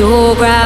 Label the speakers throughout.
Speaker 1: your ground.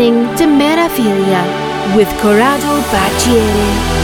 Speaker 1: Listening to Metaphilia with Corrado Baccieri.